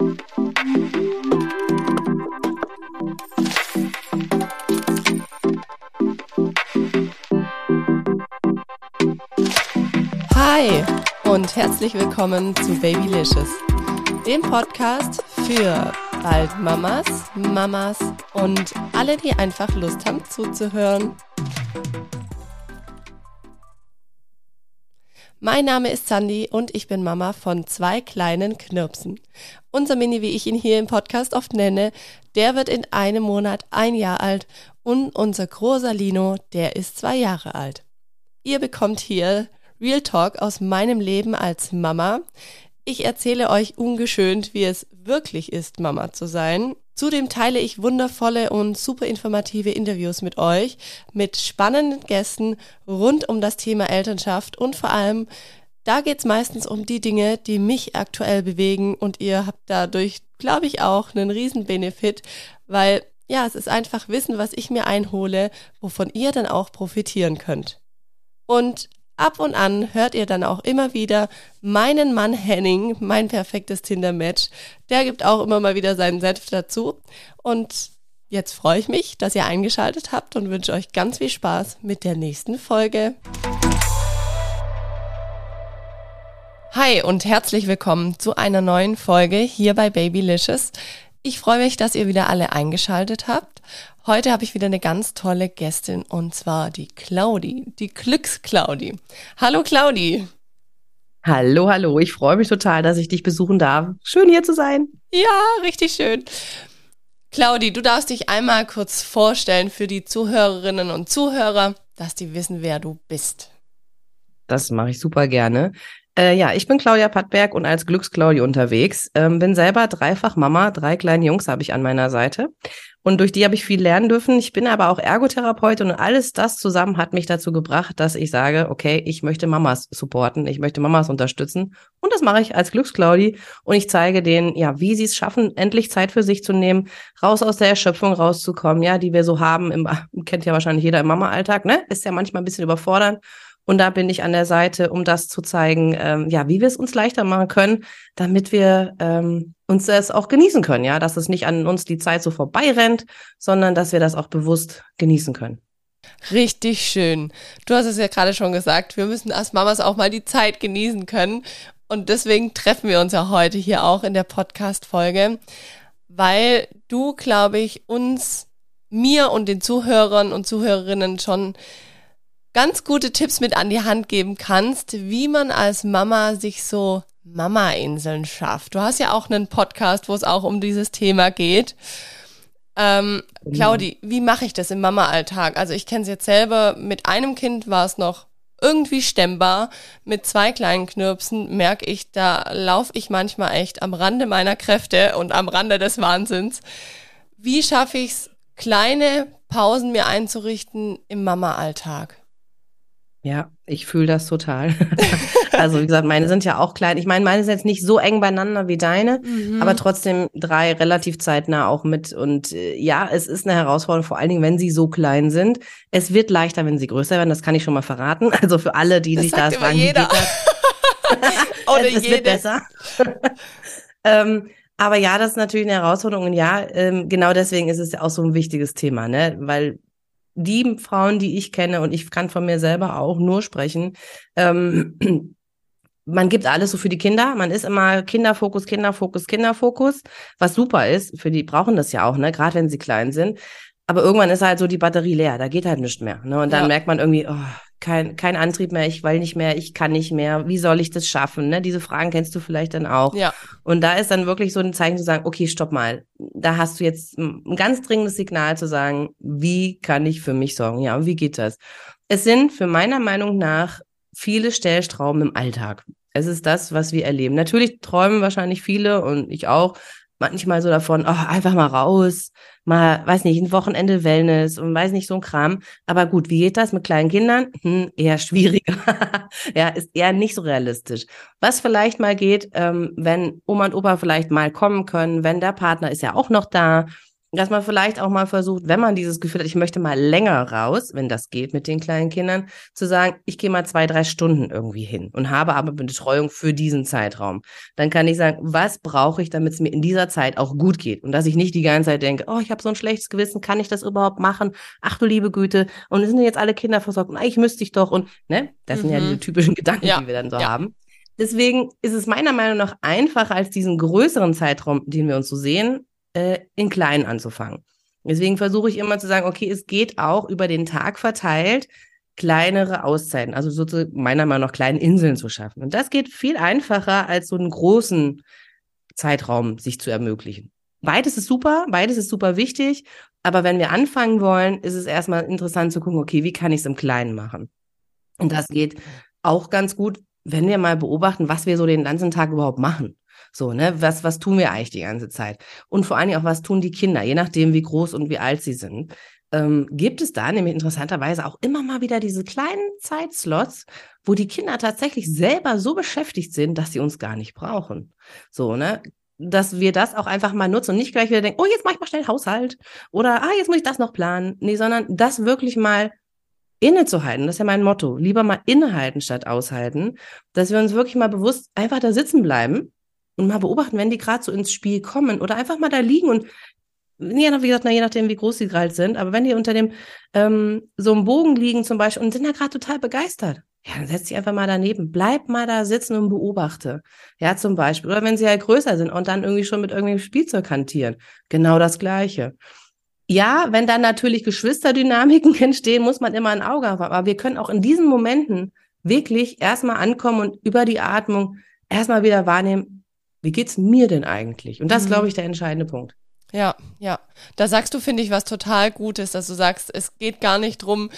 Hi und herzlich willkommen zu Babylicious, dem Podcast für bald Mamas, Mamas und alle, die einfach Lust haben zuzuhören. Mein Name ist Sandy und ich bin Mama von zwei kleinen Knirpsen. Unser Mini, wie ich ihn hier im Podcast oft nenne, der wird in einem Monat ein Jahr alt und unser großer Lino, der ist zwei Jahre alt. Ihr bekommt hier Real Talk aus meinem Leben als Mama. Ich erzähle euch ungeschönt, wie es wirklich ist, Mama zu sein. Zudem teile ich wundervolle und super informative Interviews mit euch, mit spannenden Gästen rund um das Thema Elternschaft und vor allem, da geht es meistens um die Dinge, die mich aktuell bewegen und ihr habt dadurch, glaube ich, auch einen riesen Benefit, weil ja, es ist einfach Wissen, was ich mir einhole, wovon ihr dann auch profitieren könnt. Und ab und an hört ihr dann auch immer wieder meinen Mann Henning, mein perfektes Tinder-Match. Der gibt auch immer mal wieder seinen Senf dazu. Und jetzt freue ich mich, dass ihr eingeschaltet habt und wünsche euch ganz viel Spaß mit der nächsten Folge. Hi und herzlich willkommen zu einer neuen Folge hier bei Babylicious. Ich freue mich, dass ihr wieder alle eingeschaltet habt. Heute habe ich wieder eine ganz tolle Gästin und zwar die Claudi, die Glücks-Claudi. Hallo Claudi. Hallo, hallo. Ich freue mich total, dass ich dich besuchen darf. Schön hier zu sein. Ja, richtig schön. Claudi, du darfst dich einmal kurz vorstellen für die Zuhörerinnen und Zuhörer, dass die wissen, wer du bist. Das mache ich super gerne. Äh, ja, ich bin Claudia Pattberg und als Glücksclaudi unterwegs. Ähm, bin selber dreifach Mama, drei kleine Jungs habe ich an meiner Seite. Und durch die habe ich viel lernen dürfen. Ich bin aber auch Ergotherapeutin und alles das zusammen hat mich dazu gebracht, dass ich sage, okay, ich möchte Mamas supporten, ich möchte Mamas unterstützen. Und das mache ich als Glücksclaudi. Und ich zeige denen, ja, wie sie es schaffen, endlich Zeit für sich zu nehmen, raus aus der Erschöpfung rauszukommen, ja, die wir so haben. Im, kennt ja wahrscheinlich jeder im Mama-Alltag, ne? Ist ja manchmal ein bisschen überfordernd. Und da bin ich an der Seite, um das zu zeigen, ähm, ja, wie wir es uns leichter machen können, damit wir ähm, uns das auch genießen können, ja, dass es nicht an uns die Zeit so vorbei rennt, sondern dass wir das auch bewusst genießen können. Richtig schön. Du hast es ja gerade schon gesagt, wir müssen als Mamas auch mal die Zeit genießen können. Und deswegen treffen wir uns ja heute hier auch in der Podcast-Folge, weil du, glaube ich, uns, mir und den Zuhörern und Zuhörerinnen schon ganz gute Tipps mit an die Hand geben kannst, wie man als Mama sich so Mama-Inseln schafft. Du hast ja auch einen Podcast, wo es auch um dieses Thema geht. Ähm, genau. Claudi, wie mache ich das im Mama-Alltag? Also ich kenne es jetzt selber, mit einem Kind war es noch irgendwie stemmbar. Mit zwei kleinen Knirpsen merke ich, da laufe ich manchmal echt am Rande meiner Kräfte und am Rande des Wahnsinns. Wie schaffe ich es, kleine Pausen mir einzurichten im Mama-Alltag? Ja, ich fühle das total. also wie gesagt, meine sind ja auch klein. Ich meine, meine sind jetzt nicht so eng beieinander wie deine, mhm. aber trotzdem drei relativ zeitnah auch mit. Und äh, ja, es ist eine Herausforderung, vor allen Dingen, wenn sie so klein sind. Es wird leichter, wenn sie größer werden, das kann ich schon mal verraten. Also für alle, die das sich da fragen, jeder. wie geht das? Oder es, es wird besser. ähm, aber ja, das ist natürlich eine Herausforderung. Und ja, ähm, genau deswegen ist es ja auch so ein wichtiges Thema, ne? Weil die Frauen, die ich kenne, und ich kann von mir selber auch nur sprechen, ähm, man gibt alles so für die Kinder. Man ist immer Kinderfokus, Kinderfokus, Kinderfokus, was super ist. Für die brauchen das ja auch, ne? Gerade wenn sie klein sind. Aber irgendwann ist halt so die Batterie leer. Da geht halt nichts mehr. Ne? Und dann ja. merkt man irgendwie, oh, kein, kein Antrieb mehr, ich will nicht mehr, ich kann nicht mehr, wie soll ich das schaffen? Ne? Diese Fragen kennst du vielleicht dann auch. Ja. Und da ist dann wirklich so ein Zeichen zu sagen, okay, stopp mal. Da hast du jetzt ein ganz dringendes Signal zu sagen, wie kann ich für mich sorgen? Ja, und wie geht das? Es sind für meiner Meinung nach viele Stellstrauben im Alltag. Es ist das, was wir erleben. Natürlich träumen wahrscheinlich viele und ich auch manchmal so davon, oh, einfach mal raus, mal, weiß nicht, ein Wochenende Wellness und weiß nicht, so ein Kram. Aber gut, wie geht das mit kleinen Kindern? Hm, eher schwieriger. ja, ist eher nicht so realistisch. Was vielleicht mal geht, ähm, wenn Oma und Opa vielleicht mal kommen können, wenn der Partner ist ja auch noch da, dass man vielleicht auch mal versucht, wenn man dieses Gefühl hat, ich möchte mal länger raus, wenn das geht mit den kleinen Kindern, zu sagen, ich gehe mal zwei, drei Stunden irgendwie hin und habe aber Betreuung für diesen Zeitraum. Dann kann ich sagen, was brauche ich, damit es mir in dieser Zeit auch gut geht und dass ich nicht die ganze Zeit denke, oh, ich habe so ein schlechtes Gewissen, kann ich das überhaupt machen? Ach du liebe Güte, und sind jetzt alle Kinder versorgt und eigentlich müsste ich doch und ne, das mhm. sind ja diese mhm. typischen Gedanken, ja. die wir dann so ja. haben. Deswegen ist es meiner Meinung nach einfacher als diesen größeren Zeitraum, den wir uns so sehen, äh, in klein anzufangen. Deswegen versuche ich immer zu sagen, okay, es geht auch über den Tag verteilt, kleinere Auszeiten, also sozusagen meiner Meinung nach kleine Inseln zu schaffen. Und das geht viel einfacher, als so einen großen Zeitraum sich zu ermöglichen. Beides ist super, beides ist super wichtig, aber wenn wir anfangen wollen, ist es erstmal interessant zu gucken, okay, wie kann ich es im Kleinen machen? Und das geht auch ganz gut, wenn wir mal beobachten, was wir so den ganzen Tag überhaupt machen. So, ne, was, was tun wir eigentlich die ganze Zeit? Und vor allen Dingen auch, was tun die Kinder, je nachdem, wie groß und wie alt sie sind. Ähm, gibt es da nämlich interessanterweise auch immer mal wieder diese kleinen Zeitslots, wo die Kinder tatsächlich selber so beschäftigt sind, dass sie uns gar nicht brauchen. So, ne? Dass wir das auch einfach mal nutzen und nicht gleich wieder denken, oh, jetzt mach ich mal schnell Haushalt oder ah, jetzt muss ich das noch planen. Nee, sondern das wirklich mal innezuhalten. Das ist ja mein Motto. Lieber mal innehalten statt aushalten, dass wir uns wirklich mal bewusst einfach da sitzen bleiben und mal beobachten, wenn die gerade so ins Spiel kommen oder einfach mal da liegen und ja, wie gesagt, na, je nachdem, wie groß sie gerade sind, aber wenn die unter dem ähm, so einem Bogen liegen zum Beispiel und sind da gerade total begeistert, ja, dann setz dich einfach mal daneben. Bleib mal da sitzen und beobachte. Ja, zum Beispiel. Oder wenn sie halt größer sind und dann irgendwie schon mit irgendwelchem Spielzeug hantieren. Genau das Gleiche. Ja, wenn dann natürlich Geschwisterdynamiken entstehen, muss man immer ein Auge haben. Aber wir können auch in diesen Momenten wirklich erstmal ankommen und über die Atmung erstmal wieder wahrnehmen, wie geht's mir denn eigentlich? Und das ist, glaube mhm. ich, der entscheidende Punkt. Ja, ja. Da sagst du, finde ich, was total Gutes, dass du sagst, es geht gar nicht drum,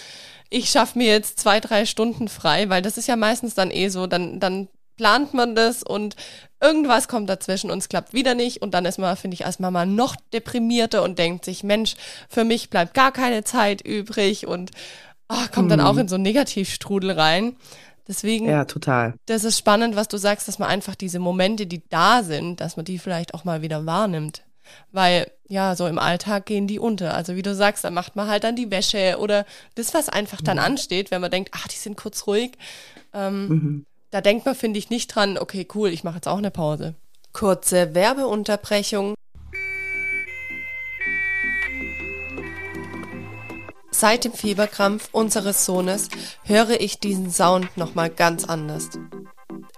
ich schaffe mir jetzt zwei, drei Stunden frei, weil das ist ja meistens dann eh so, dann, dann plant man das und irgendwas kommt dazwischen und es klappt wieder nicht und dann ist man, finde ich, als Mama noch deprimierter und denkt sich, Mensch, für mich bleibt gar keine Zeit übrig und oh, kommt dann auch mhm. in so einen Negativstrudel rein. Deswegen. Ja, total. Das ist spannend, was du sagst, dass man einfach diese Momente, die da sind, dass man die vielleicht auch mal wieder wahrnimmt. Weil, ja, so im Alltag gehen die unter. Also wie du sagst, da macht man halt dann die Wäsche oder das, was einfach dann mhm. ansteht, wenn man denkt, ach, die sind kurz ruhig. Ähm, mhm. Da denkt man, finde ich, nicht dran, okay, cool, ich mache jetzt auch eine Pause. Kurze Werbeunterbrechung. Seit dem Fieberkrampf unseres Sohnes höre ich diesen Sound nochmal ganz anders.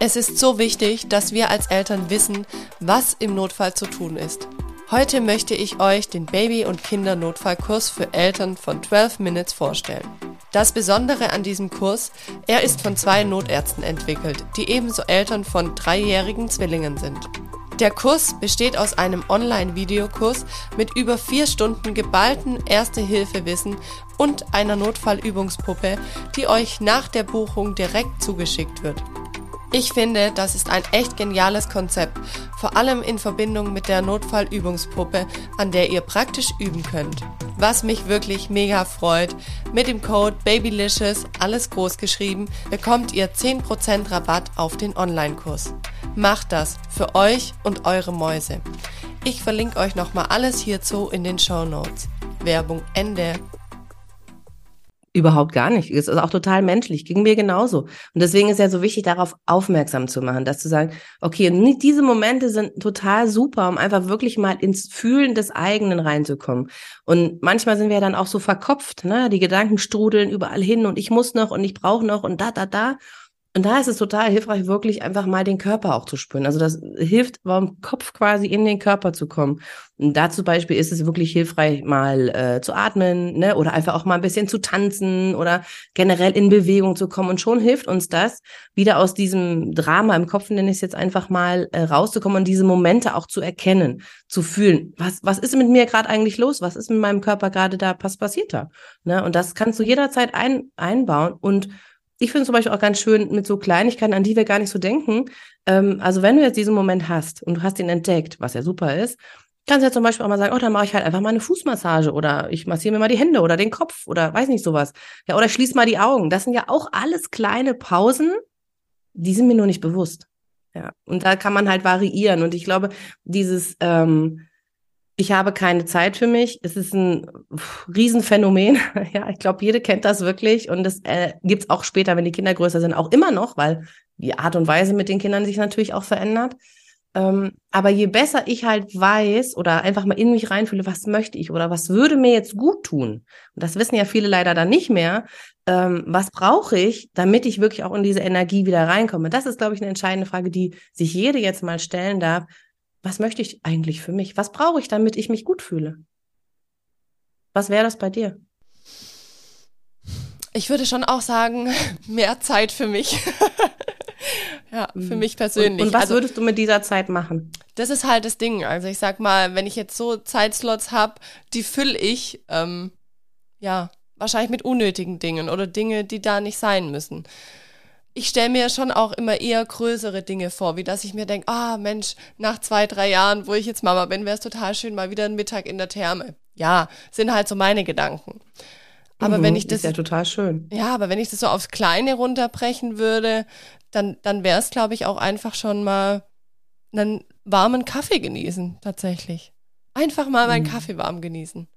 Es ist so wichtig, dass wir als Eltern wissen, was im Notfall zu tun ist. Heute möchte ich euch den Baby- und Kindernotfallkurs für Eltern von 12 Minutes vorstellen. Das Besondere an diesem Kurs, er ist von zwei Notärzten entwickelt, die ebenso Eltern von dreijährigen Zwillingen sind. Der Kurs besteht aus einem Online-Videokurs mit über vier Stunden geballten Erste-Hilfe-Wissen und einer Notfallübungspuppe, die euch nach der Buchung direkt zugeschickt wird. Ich finde, das ist ein echt geniales Konzept, vor allem in Verbindung mit der Notfallübungspuppe, an der ihr praktisch üben könnt. Was mich wirklich mega freut, mit dem Code BABYLICIOUS, alles groß geschrieben, bekommt ihr 10% Rabatt auf den Online-Kurs. Macht das für euch und eure Mäuse. Ich verlinke euch nochmal alles hierzu in den Show Notes. Werbung Ende. Überhaupt gar nicht. Es ist auch total menschlich. Ging mir genauso. Und deswegen ist ja so wichtig, darauf aufmerksam zu machen, dass zu sagen, okay, diese Momente sind total super, um einfach wirklich mal ins Fühlen des eigenen reinzukommen. Und manchmal sind wir ja dann auch so verkopft, ne? Die Gedanken strudeln überall hin und ich muss noch und ich brauche noch und da, da, da. Und da ist es total hilfreich, wirklich einfach mal den Körper auch zu spüren. Also das hilft, vom Kopf quasi in den Körper zu kommen. Und da zum Beispiel ist es wirklich hilfreich, mal äh, zu atmen, ne, oder einfach auch mal ein bisschen zu tanzen oder generell in Bewegung zu kommen. Und schon hilft uns das, wieder aus diesem Drama im Kopf, nenne ich es jetzt einfach mal, äh, rauszukommen und diese Momente auch zu erkennen, zu fühlen. Was, was ist mit mir gerade eigentlich los? Was ist mit meinem Körper gerade da? Was passiert da? Ne? Und das kannst du jederzeit ein, einbauen und ich finde zum Beispiel auch ganz schön mit so Kleinigkeiten, an die wir gar nicht so denken. Ähm, also wenn du jetzt diesen Moment hast und du hast ihn entdeckt, was ja super ist, kannst du ja zum Beispiel auch mal sagen, oh, dann mache ich halt einfach mal eine Fußmassage oder ich massiere mir mal die Hände oder den Kopf oder weiß nicht sowas. Ja, oder schließ mal die Augen. Das sind ja auch alles kleine Pausen, die sind mir nur nicht bewusst. Ja, und da kann man halt variieren. Und ich glaube, dieses ähm, ich habe keine Zeit für mich. Es ist ein Riesenphänomen. Ja, ich glaube, jede kennt das wirklich. Und das äh, gibt es auch später, wenn die Kinder größer sind, auch immer noch, weil die Art und Weise mit den Kindern sich natürlich auch verändert. Ähm, aber je besser ich halt weiß oder einfach mal in mich reinfühle, was möchte ich oder was würde mir jetzt gut tun, und das wissen ja viele leider dann nicht mehr, ähm, was brauche ich, damit ich wirklich auch in diese Energie wieder reinkomme. Das ist, glaube ich, eine entscheidende Frage, die sich jede jetzt mal stellen darf was möchte ich eigentlich für mich? Was brauche ich, damit ich mich gut fühle? Was wäre das bei dir? Ich würde schon auch sagen, mehr Zeit für mich. ja, für mhm. mich persönlich. Und, und was also, würdest du mit dieser Zeit machen? Das ist halt das Ding. Also ich sag mal, wenn ich jetzt so Zeitslots habe, die fülle ich, ähm, ja, wahrscheinlich mit unnötigen Dingen oder Dinge, die da nicht sein müssen ich stelle mir schon auch immer eher größere Dinge vor, wie dass ich mir denke, ah Mensch, nach zwei, drei Jahren, wo ich jetzt Mama bin, wäre es total schön, mal wieder einen Mittag in der Therme. Ja, sind halt so meine Gedanken. Aber mhm, wenn ich das. Ist ja total schön. Ja, aber wenn ich das so aufs Kleine runterbrechen würde, dann, dann wäre es, glaube ich, auch einfach schon mal einen warmen Kaffee genießen, tatsächlich. Einfach mal meinen mhm. Kaffee warm genießen.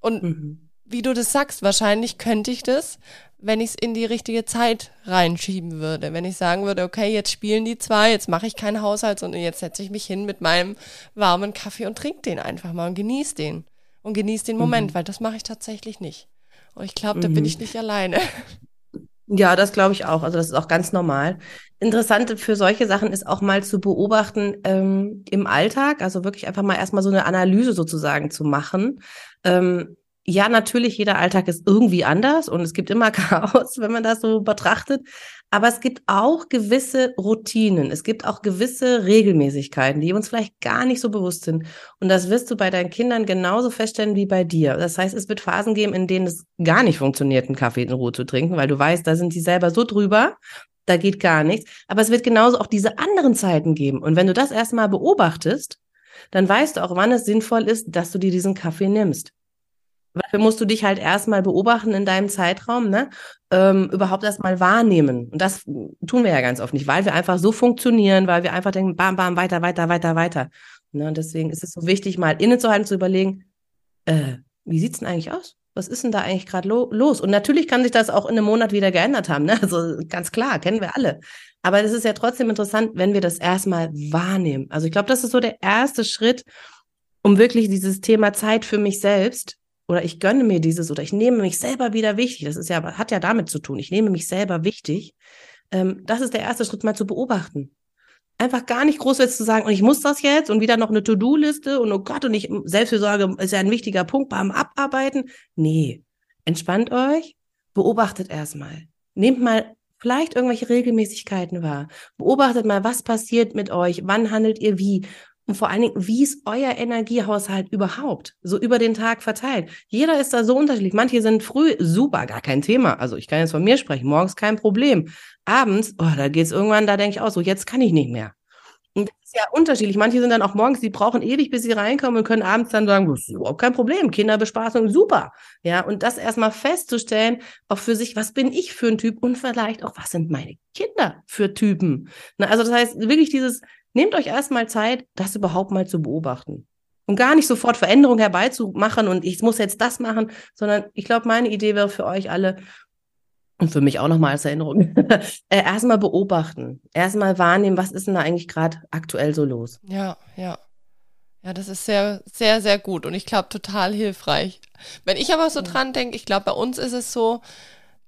Und mhm. Wie du das sagst, wahrscheinlich könnte ich das, wenn ich es in die richtige Zeit reinschieben würde. Wenn ich sagen würde, okay, jetzt spielen die zwei, jetzt mache ich keinen Haushalt, sondern jetzt setze ich mich hin mit meinem warmen Kaffee und trinke den einfach mal und genieße den. Und genieße den Moment, mhm. weil das mache ich tatsächlich nicht. Und ich glaube, da mhm. bin ich nicht alleine. Ja, das glaube ich auch. Also das ist auch ganz normal. Interessant für solche Sachen ist auch mal zu beobachten ähm, im Alltag, also wirklich einfach mal erstmal so eine Analyse sozusagen zu machen. Ähm, ja, natürlich, jeder Alltag ist irgendwie anders und es gibt immer Chaos, wenn man das so betrachtet. Aber es gibt auch gewisse Routinen. Es gibt auch gewisse Regelmäßigkeiten, die uns vielleicht gar nicht so bewusst sind. Und das wirst du bei deinen Kindern genauso feststellen wie bei dir. Das heißt, es wird Phasen geben, in denen es gar nicht funktioniert, einen Kaffee in Ruhe zu trinken, weil du weißt, da sind sie selber so drüber. Da geht gar nichts. Aber es wird genauso auch diese anderen Zeiten geben. Und wenn du das erstmal beobachtest, dann weißt du auch, wann es sinnvoll ist, dass du dir diesen Kaffee nimmst. Dafür musst du dich halt erstmal beobachten in deinem Zeitraum, ne? Ähm, überhaupt erstmal wahrnehmen. Und das tun wir ja ganz oft nicht, weil wir einfach so funktionieren, weil wir einfach denken, bam, bam, weiter, weiter, weiter, weiter. Ne? Und deswegen ist es so wichtig, mal innezuhalten, zu überlegen, äh, wie sieht's denn eigentlich aus? Was ist denn da eigentlich gerade lo los? Und natürlich kann sich das auch in einem Monat wieder geändert haben, ne? Also ganz klar, kennen wir alle. Aber es ist ja trotzdem interessant, wenn wir das erstmal wahrnehmen. Also ich glaube, das ist so der erste Schritt, um wirklich dieses Thema Zeit für mich selbst oder ich gönne mir dieses oder ich nehme mich selber wieder wichtig. Das ist ja, hat ja damit zu tun. Ich nehme mich selber wichtig. Ähm, das ist der erste Schritt, mal zu beobachten. Einfach gar nicht groß jetzt zu sagen, und ich muss das jetzt und wieder noch eine To-Do-Liste und oh Gott, und ich, Selbstfürsorge ist ja ein wichtiger Punkt beim Abarbeiten. Nee. Entspannt euch, beobachtet erstmal. Nehmt mal vielleicht irgendwelche Regelmäßigkeiten wahr. Beobachtet mal, was passiert mit euch, wann handelt ihr wie und vor allen Dingen, wie ist euer Energiehaushalt überhaupt? So über den Tag verteilt. Jeder ist da so unterschiedlich. Manche sind früh super, gar kein Thema. Also ich kann jetzt von mir sprechen. Morgens kein Problem. Abends, oh, da geht's irgendwann, da denke ich auch so, jetzt kann ich nicht mehr. Und das ist ja unterschiedlich. Manche sind dann auch morgens, die brauchen ewig, bis sie reinkommen und können abends dann sagen, das ist überhaupt kein Problem. Kinderbespaßung, super. Ja, und das erstmal festzustellen, auch für sich, was bin ich für ein Typ und vielleicht auch, was sind meine Kinder für Typen? Na, also das heißt, wirklich dieses Nehmt euch erstmal Zeit, das überhaupt mal zu beobachten. Und gar nicht sofort Veränderungen herbeizumachen und ich muss jetzt das machen, sondern ich glaube, meine Idee wäre für euch alle und für mich auch nochmal als Erinnerung, äh, erstmal beobachten, erstmal wahrnehmen, was ist denn da eigentlich gerade aktuell so los. Ja, ja. Ja, das ist sehr, sehr, sehr gut und ich glaube total hilfreich. Wenn ich aber so dran denke, ich glaube, bei uns ist es so,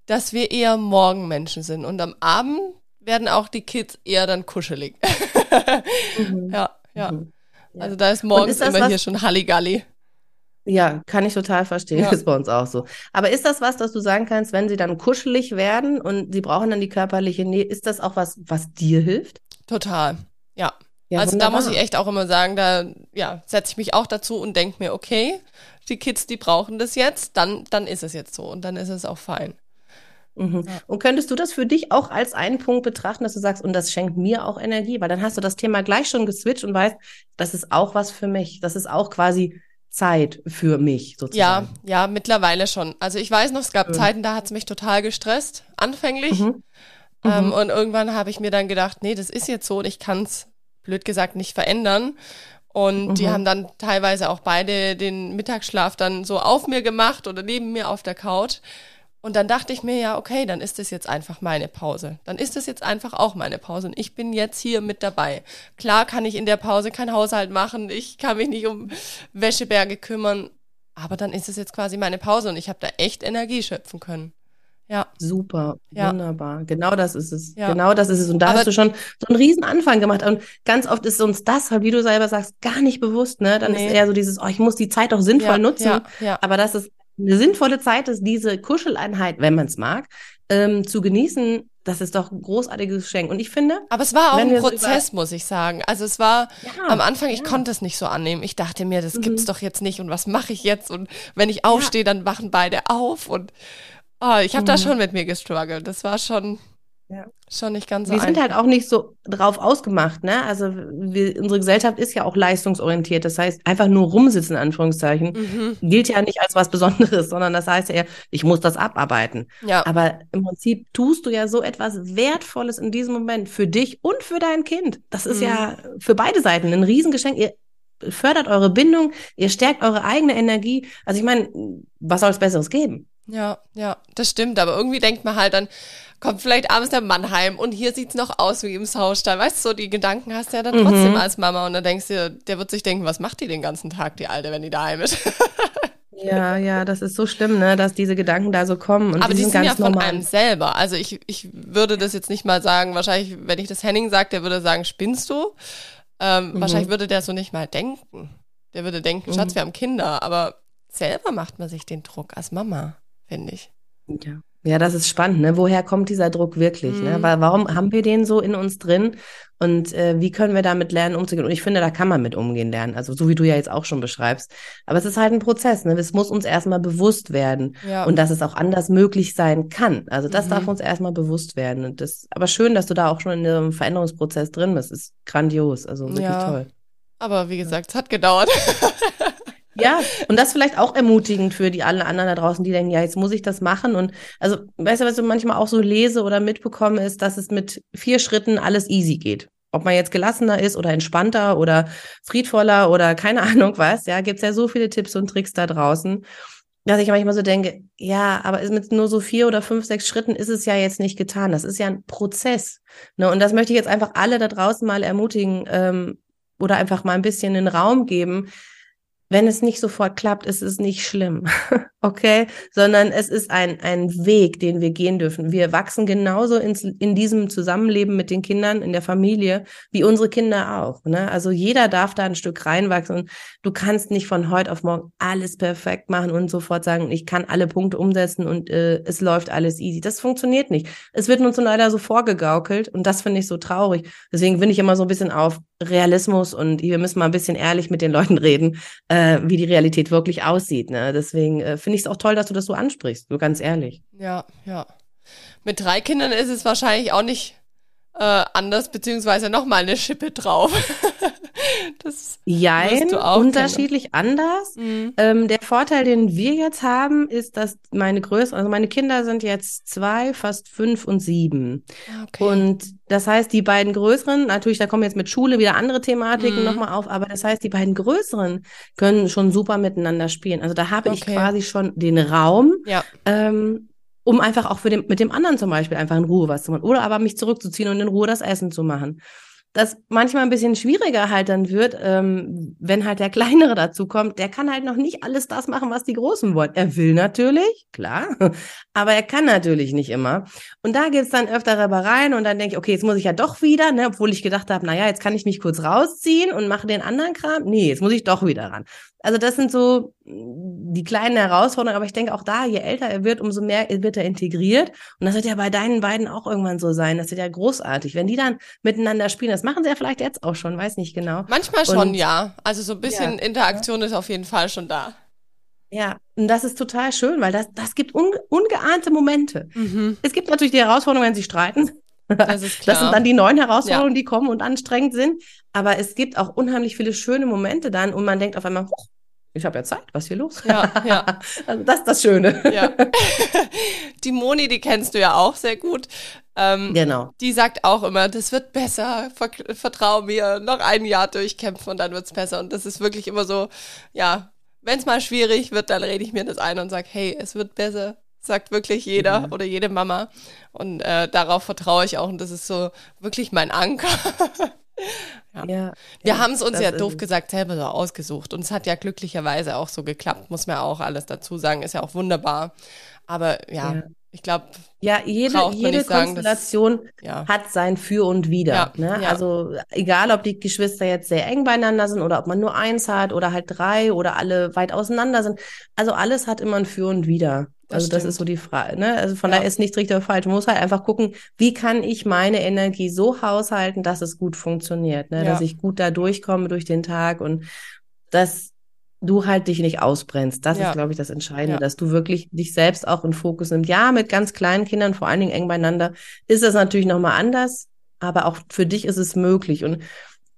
dass wir eher Morgenmenschen sind und am Abend werden auch die Kids eher dann kuschelig. mhm. Ja, ja. Mhm. Also da ist morgens ist immer hier schon Halligalli. Ja, kann ich total verstehen. Ja. Ist bei uns auch so. Aber ist das was, dass du sagen kannst, wenn sie dann kuschelig werden und sie brauchen dann die körperliche Nähe, ist das auch was, was dir hilft? Total, ja. ja also wunderbar. da muss ich echt auch immer sagen, da ja, setze ich mich auch dazu und denke mir, okay, die Kids, die brauchen das jetzt, dann, dann ist es jetzt so und dann ist es auch fein. Mhm. Ja. Und könntest du das für dich auch als einen Punkt betrachten, dass du sagst, und das schenkt mir auch Energie, weil dann hast du das Thema gleich schon geswitcht und weißt, das ist auch was für mich. Das ist auch quasi Zeit für mich sozusagen. Ja, ja, mittlerweile schon. Also ich weiß noch, es gab mhm. Zeiten, da hat es mich total gestresst, anfänglich. Mhm. Ähm, mhm. und irgendwann habe ich mir dann gedacht, nee, das ist jetzt so und ich kann es, blöd gesagt, nicht verändern. Und Mhm. die haben dann teilweise auch beide den Mittagsschlaf dann so auf mir gemacht oder neben mir auf der Couch. Und dann dachte ich mir, ja, okay, dann ist das jetzt einfach meine Pause. Dann ist das jetzt einfach auch meine Pause. Und ich bin jetzt hier mit dabei. Klar kann ich in der Pause keinen Haushalt machen. Ich kann mich nicht um Wäscheberge kümmern. Aber dann ist es jetzt quasi meine Pause und ich habe da echt Energie schöpfen können. Ja. Super, Ja. wunderbar. Genau das ist es. Ja. Genau das ist es. Und da Aber- hast du schon so einen riesen Anfang gemacht. Und ganz oft ist uns das, wie du selber sagst, gar nicht bewusst. Ne? Dann Nee. ist eher so dieses, oh, ich muss die Zeit doch sinnvoll ja, nutzen. Ja, ja. Aber dass es eine sinnvolle Zeit ist, diese Kuscheleinheit, wenn man es mag, ähm, zu genießen, das ist doch ein großartiges Geschenk. Und ich finde, Aber es war auch ein Prozess, muss ich sagen. Also es war ja, am Anfang, ich ja. konnte es nicht so annehmen. Ich dachte mir, das Mhm. gibt's doch jetzt nicht und was mache ich jetzt? Und wenn ich aufstehe, dann wachen beide auf und oh, ich habe da Mhm. schon mit mir gestruggelt. Das war schon, Ja. schon nicht ganz so wir sind einfach. halt auch nicht so drauf ausgemacht, ne? Also wir, unsere Gesellschaft ist ja auch leistungsorientiert. Das heißt, einfach nur rumsitzen, in Anführungszeichen, Mhm. gilt ja nicht als was Besonderes, sondern das heißt ja eher, ich muss das abarbeiten. Ja, Aber im Prinzip tust du ja so etwas Wertvolles in diesem Moment für dich und für dein Kind. Das ist Mhm. ja für beide Seiten ein Riesengeschenk. Ihr fördert eure Bindung, ihr stärkt eure eigene Energie. Also ich meine, was soll es Besseres geben? Ja, ja, das stimmt. Aber irgendwie denkt man halt dann, kommt vielleicht abends der Mann heim und hier sieht's noch aus wie im Saustall. Weißt du, so die Gedanken hast du ja dann Mhm. trotzdem als Mama und dann denkst du, der wird sich denken, was macht die den ganzen Tag, die Alte, wenn die daheim ist? Ja, ja, das ist so schlimm, ne, dass diese Gedanken da so kommen. Und Aber die sind sind ja von normal. einem selber. Also ich, ich würde das jetzt nicht mal sagen, wahrscheinlich, wenn ich das Henning sage, der würde sagen, spinnst du? Ähm, Mhm. Wahrscheinlich würde der so nicht mal denken. Der würde denken, Schatz, Mhm. wir haben Kinder, aber selber macht man sich den Druck als Mama, finde ich. Ja. ja, das ist spannend, ne? Woher kommt dieser Druck wirklich? Ne? Mhm. Weil, warum haben wir den so in uns drin? Und äh, wie können wir damit lernen, umzugehen? Und ich finde, da kann man mit umgehen lernen. Also so wie du ja jetzt auch schon beschreibst. Aber es ist halt ein Prozess. Ne? Es muss uns erstmal bewusst werden. Ja. Und dass es auch anders möglich sein kann. Also das Mhm. darf uns erstmal bewusst werden. Und das, aber schön, dass du da auch schon in einem Veränderungsprozess drin bist. Ist grandios. Also wirklich Ja. toll. aber wie gesagt, es hat gedauert. Ja, und das vielleicht auch ermutigend für die alle anderen da draußen, die denken, ja, jetzt muss ich das machen. Und also, weißt du, was ich manchmal auch so lese oder mitbekomme, ist, dass es mit vier Schritten alles easy geht. Ob man jetzt gelassener ist oder entspannter oder friedvoller oder keine Ahnung was, ja, gibt's ja so viele Tipps und Tricks da draußen, dass ich manchmal so denke, ja, aber mit nur so vier oder fünf, sechs Schritten ist es ja jetzt nicht getan. Das ist ja ein Prozess. Ne? Und das möchte ich jetzt einfach alle da draußen mal ermutigen ähm, oder einfach mal ein bisschen den Raum geben. Wenn es nicht sofort klappt, ist es nicht schlimm, okay? Sondern es ist ein, ein Weg, den wir gehen dürfen. Wir wachsen genauso ins, in diesem Zusammenleben mit den Kindern, in der Familie, wie unsere Kinder auch. Ne? Also jeder darf da ein Stück reinwachsen. Du kannst nicht von heute auf morgen alles perfekt machen und sofort sagen, ich kann alle Punkte umsetzen und äh, es läuft alles easy. Das funktioniert nicht. Es wird uns leider so vorgegaukelt und das finde ich so traurig. Deswegen bin ich immer so ein bisschen auf Realismus und wir müssen mal ein bisschen ehrlich mit den Leuten reden, äh, wie die Realität wirklich aussieht. Ne? Deswegen äh, finde ich es auch toll, dass du das so ansprichst, so ganz ehrlich. ja, ja. Mit drei Kindern ist es wahrscheinlich auch nicht äh, anders, beziehungsweise nochmal eine Schippe drauf. das Jein, Wirst du auch unterschiedlich anders. Mhm. Ähm, der Vorteil, den wir jetzt haben, ist, dass meine Größe, also meine Kinder sind jetzt zwei, fast fünf und sieben. Ah, Okay. Und das heißt, die beiden größeren, natürlich, da kommen jetzt mit Schule wieder andere Thematiken Mhm. nochmal auf, aber das heißt, die beiden größeren können schon super miteinander spielen. Also da habe ich Okay. quasi schon den Raum, ja, ähm, um einfach auch für den, mit dem anderen zum Beispiel einfach in Ruhe was zu machen. Oder aber mich zurückzuziehen und in Ruhe das Essen zu machen. Das manchmal ein bisschen schwieriger halt dann wird, ähm, wenn halt der Kleinere dazu kommt, der kann halt noch nicht alles das machen, was die Großen wollen. Er will natürlich, klar, aber er kann natürlich nicht immer. Und da gibt's dann öfter Reibereien und dann denke ich, okay, jetzt muss ich ja doch wieder, ne, obwohl ich gedacht habe, naja, jetzt kann ich mich kurz rausziehen und mache den anderen Kram. Nee, jetzt muss ich doch wieder ran. Also das sind so mm, die kleinen Herausforderungen, aber ich denke auch da, je älter er wird, umso mehr wird er integriert. Und das wird ja bei deinen beiden auch irgendwann so sein. Das wird ja großartig. Wenn die dann miteinander spielen, das machen sie ja vielleicht jetzt auch schon, weiß nicht genau. manchmal schon, Und- ja. Also so ein bisschen Ja. Interaktion ist auf jeden Fall schon da. Ja, und das ist total schön, weil das, das gibt unge ungeahnte Momente. Mhm. Es gibt natürlich die Herausforderungen, wenn sie streiten. Das ist klar. Das sind dann die neuen Herausforderungen, die kommen und anstrengend sind. Aber es gibt auch unheimlich viele schöne Momente dann und man denkt auf einmal, huch, ich habe ja Zeit, was ist hier los? Ja, ja. Also das ist das Schöne. Ja. Die Moni, die kennst du ja auch sehr gut. Ähm, genau. Die sagt auch immer, das wird besser, vertrau mir, noch ein Jahr durchkämpfen und dann wird's besser. Und das ist wirklich immer so, ja, wenn es mal schwierig wird, dann rede ich mir das ein und sage, hey, es wird besser. Sagt wirklich jeder mhm. oder jede Mama. Und äh, darauf vertraue ich auch. Und das ist so wirklich mein Anker. Ja. ja wir haben es uns ja doof gesagt selber so ausgesucht und es hat ja glücklicherweise auch so geklappt, muss man auch alles dazu sagen, ist ja auch wunderbar. Aber ja, ja. ich glaube, ja, jede, jede Konstellation sagen, das, ja. hat sein Für und Wider. ne? Also egal, ob die Geschwister jetzt sehr eng beieinander sind oder ob man nur eins hat oder halt drei oder alle weit auseinander sind. Also alles hat immer ein Für und Wider. Das also das ist so die Frage. Ne? Also von ja. daher ist nichts richtig oder falsch. Man muss halt einfach gucken, wie kann ich meine Energie so haushalten, dass es gut funktioniert, ne? Ja. dass ich gut da durchkomme durch den Tag und dass du halt dich nicht ausbrennst. Das ja. ist, glaube ich, das Entscheidende, dass du wirklich dich selbst auch in Fokus nimmst. Ja, mit ganz kleinen Kindern, vor allen Dingen eng beieinander, ist das natürlich nochmal anders, aber auch für dich ist es möglich. Und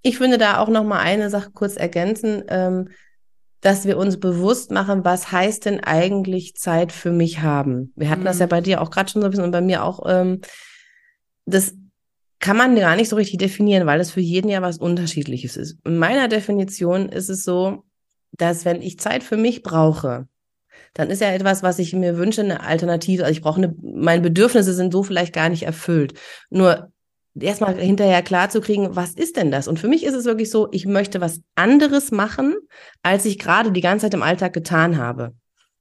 ich finde da auch nochmal eine Sache kurz ergänzen. Ähm, dass wir uns bewusst machen, was heißt denn eigentlich Zeit für mich haben. Wir hatten mhm. das ja mhm. bei dir auch gerade schon so ein bisschen und bei mir auch. Ähm, das kann man gar nicht so richtig definieren, weil es für jeden ja was Unterschiedliches ist. In meiner Definition ist es so, dass wenn ich Zeit für mich brauche, dann ist ja etwas, was ich mir wünsche, eine Alternative. Also ich brauche eine, meine Bedürfnisse sind so vielleicht gar nicht erfüllt. Nur erstmal hinterher klar zu kriegen, was ist denn das? Und für mich ist es wirklich so, ich möchte was anderes machen, als ich gerade die ganze Zeit im Alltag getan habe.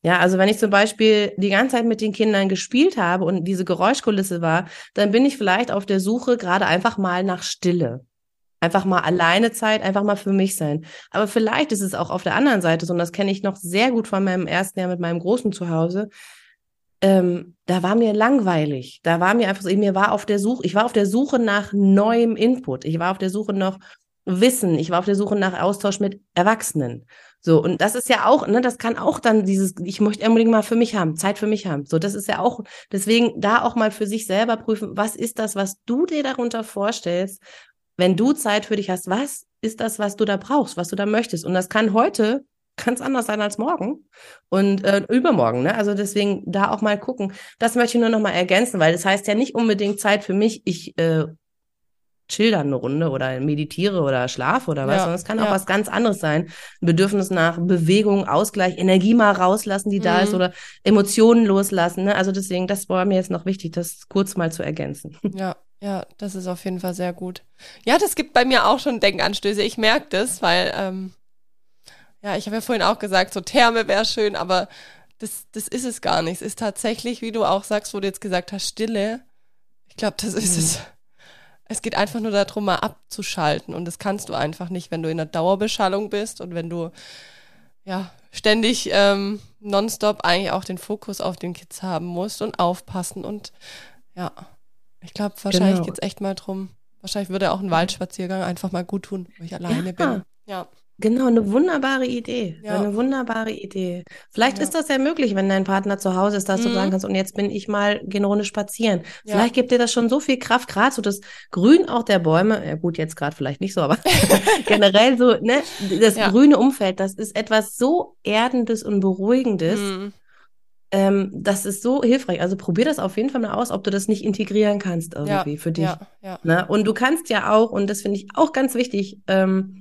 Ja, also wenn ich zum Beispiel die ganze Zeit mit den Kindern gespielt habe und diese Geräuschkulisse war, dann bin ich vielleicht auf der Suche gerade einfach mal nach Stille. Einfach mal alleine Zeit, einfach mal für mich sein. Aber vielleicht ist es auch auf der anderen Seite so, und das kenne ich noch sehr gut von meinem ersten Jahr mit meinem großen Zuhause, ähm, da war mir langweilig. Da war mir einfach so, mir war auf der Suche, ich war auf der Suche nach neuem Input. Ich war auf der Suche nach Wissen. Ich war auf der Suche nach Austausch mit Erwachsenen. So, und das ist ja auch, ne, das kann auch dann dieses, ich möchte unbedingt mal für mich haben, Zeit für mich haben. So, das ist ja auch, deswegen da auch mal für sich selber prüfen, was ist das, was du dir darunter vorstellst, wenn du Zeit für dich hast, was ist das, was du da brauchst, was du da möchtest? Und das kann heute ganz anders sein als morgen und äh, übermorgen. Ne? Also deswegen da auch mal gucken. Das möchte ich nur noch mal ergänzen, weil das heißt ja nicht unbedingt Zeit für mich, ich äh, chill dann eine Runde oder meditiere oder schlafe oder was, ja, sondern es kann auch ja. was ganz anderes sein. Ein Bedürfnis nach Bewegung, Ausgleich, Energie mal rauslassen, die mhm. da ist mhm. oder Emotionen loslassen. Ne? Also deswegen, das war mir jetzt noch wichtig, das kurz mal zu ergänzen. Ja, ja, das ist auf jeden Fall sehr gut. Ja, das gibt bei mir auch schon Denkanstöße. Ich merke das, weil ähm, ja, ich habe ja vorhin auch gesagt, so Therme wäre schön, aber das, das ist es gar nicht. Es ist tatsächlich, wie du auch sagst, wo du jetzt gesagt hast, Stille. Ich glaube, das ist mhm. es. Es geht einfach nur darum, mal abzuschalten. Und das kannst du einfach nicht, wenn du in einer Dauerbeschallung bist und wenn du ja ständig ähm, nonstop eigentlich auch den Fokus auf den Kids haben musst und aufpassen. Und ja, ich glaube, wahrscheinlich genau. geht es echt mal drum. Wahrscheinlich würde auch ein Waldspaziergang einfach mal gut tun, wo ich alleine ja. bin. Ja. Genau, eine wunderbare Idee. Ja. Eine wunderbare Idee. Vielleicht ja. ist das ja möglich, wenn dein Partner zu Hause ist, dass mhm. du sagen kannst, und jetzt bin ich mal, geh eine Runde spazieren. Ja. Vielleicht gibt dir das schon so viel Kraft, gerade so das Grün auch der Bäume, ja gut, jetzt gerade vielleicht nicht so, aber generell so, ne, das grüne Umfeld, das ist etwas so Erdendes und Beruhigendes. Mhm. Ähm, das ist so hilfreich. Also probier das auf jeden Fall mal aus, ob du das nicht integrieren kannst irgendwie für dich. Ja, ja. Ne? Und du kannst ja auch, und das finde ich auch ganz wichtig, ähm,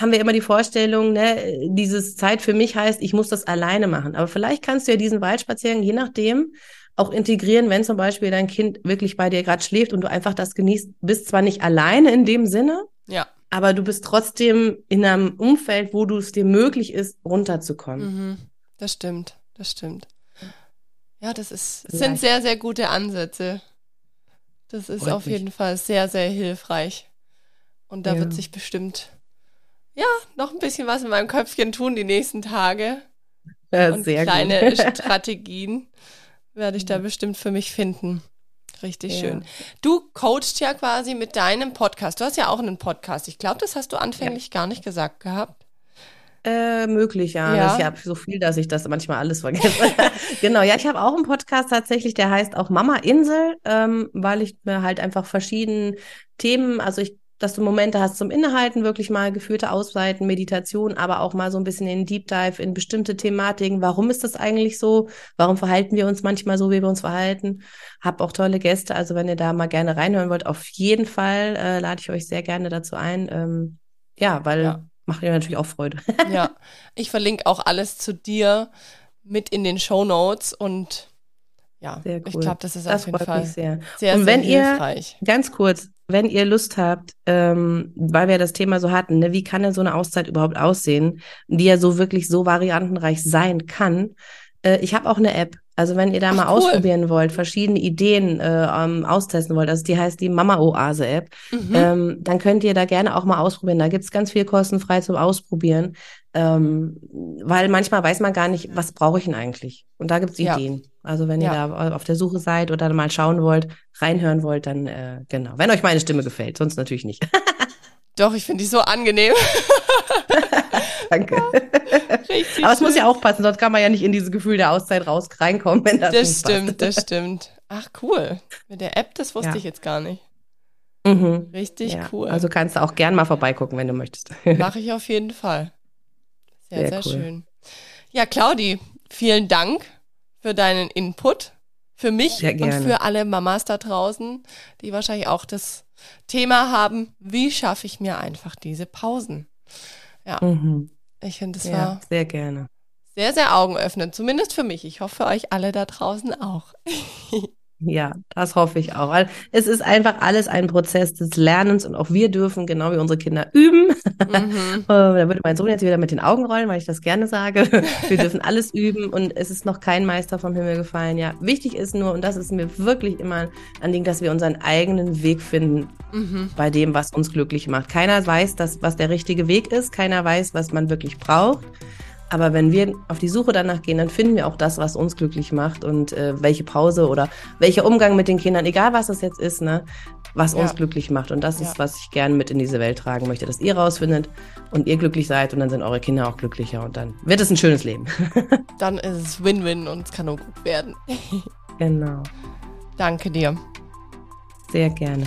haben wir immer die Vorstellung, ne, dieses Zeit für mich heißt, ich muss das alleine machen. Aber vielleicht kannst du ja diesen Waldspaziergang, je nachdem, auch integrieren, wenn zum Beispiel dein Kind wirklich bei dir gerade schläft und du einfach das genießt, bist zwar nicht alleine in dem Sinne, ja. aber du bist trotzdem in einem Umfeld, wo du es dir möglich ist, runterzukommen. Mhm. Das stimmt, das stimmt. Ja, das ist, das sind sehr, sehr gute Ansätze. Das ist Freut auf mich. jeden Fall sehr, sehr hilfreich. Und da ja. wird sich bestimmt ja, noch ein bisschen was in meinem Köpfchen tun die nächsten Tage. Ja, und sehr kleine gut. Strategien werde ich da bestimmt für mich finden. Richtig ja. schön. Du coachst ja quasi mit deinem Podcast. Du hast ja auch einen Podcast. Ich glaube, das hast du anfänglich ja. gar nicht gesagt gehabt. Äh, möglich, ja. ja. Ich habe so viel, dass ich das manchmal alles vergesse. genau, ja, ich habe auch einen Podcast tatsächlich, der heißt auch Mama Insel, ähm, weil ich mir halt einfach verschiedene Themen, also ich dass du Momente hast zum Innehalten, wirklich mal geführte Ausweiten, Meditation, aber auch mal so ein bisschen in Deep Dive in bestimmte Thematiken. Warum ist das eigentlich so? Warum verhalten wir uns manchmal so, wie wir uns verhalten? Hab auch tolle Gäste, also wenn ihr da mal gerne reinhören wollt, auf jeden Fall äh, lade ich euch sehr gerne dazu ein. Ähm, ja, weil ja. macht mir natürlich auch Freude. ja, ich verlinke auch alles zu dir mit in den Show Notes und ja, cool. ich glaube, das ist das auf jeden Fall sehr. sehr, und wenn sehr hilfreich. Ihr, ganz kurz, wenn ihr Lust habt, ähm, weil wir das Thema so hatten, ne, wie kann denn so eine Auszeit überhaupt aussehen, die ja so wirklich so variantenreich sein kann. Äh, ich habe auch eine App. Also wenn ihr da Ach, mal cool. ausprobieren wollt, verschiedene Ideen äh, ähm, austesten wollt, also die heißt die Mama Oase App, mhm. ähm, dann könnt ihr da gerne auch mal ausprobieren. Da gibt's ganz viel kostenfrei zum Ausprobieren, ähm, weil manchmal weiß man gar nicht, was brauche ich denn eigentlich. Und da gibt's ja. Also wenn ihr ja. da auf der Suche seid oder mal schauen wollt, reinhören wollt, dann äh, genau. Wenn euch meine Stimme gefällt, sonst natürlich nicht. Doch, ich finde die so angenehm. Danke. Richtig Aber es muss ja auch passen, sonst kann man ja nicht in dieses Gefühl der Auszeit raus reinkommen, wenn das, das stimmt, passt. das stimmt. Ach cool. Mit der App, das wusste ja. ich jetzt gar nicht. Mhm. Richtig ja. cool. Also kannst du auch gern mal vorbeigucken, wenn du möchtest. Mache ich auf jeden Fall. Sehr, sehr, sehr cool. schön. Ja, Claudi, vielen Dank für deinen Input, für mich und für alle Mamas da draußen, die wahrscheinlich auch das Thema haben, wie schaffe ich mir einfach diese Pausen? Ja, mhm. ich finde, es ja, war sehr gerne. Sehr, sehr augenöffnend, zumindest für mich. Ich hoffe, für euch alle da draußen auch. Ja, das hoffe ich auch. Weil es ist einfach alles ein Prozess des Lernens und auch wir dürfen, genau wie unsere Kinder, üben. Mhm. da würde mein Sohn jetzt wieder mit den Augen rollen, weil ich das gerne sage. Wir dürfen alles üben und es ist noch kein Meister vom Himmel gefallen. Ja, wichtig ist nur, und das ist mir wirklich immer ein Ding, dass wir unseren eigenen Weg finden mhm. bei dem, was uns glücklich macht. Keiner weiß, dass, was der richtige Weg ist. Keiner weiß, was man wirklich braucht. Aber wenn wir auf die Suche danach gehen, dann finden wir auch das, was uns glücklich macht und äh, welche Pause oder welcher Umgang mit den Kindern, egal was das jetzt ist, ne, was ja. uns glücklich macht. Und das ja. ist, was ich gerne mit in diese Welt tragen möchte, dass ihr rausfindet und ihr glücklich seid und dann sind eure Kinder auch glücklicher und dann wird es ein schönes Leben. dann ist es Win-Win und es kann nur gut werden. genau. Danke dir. Sehr gerne.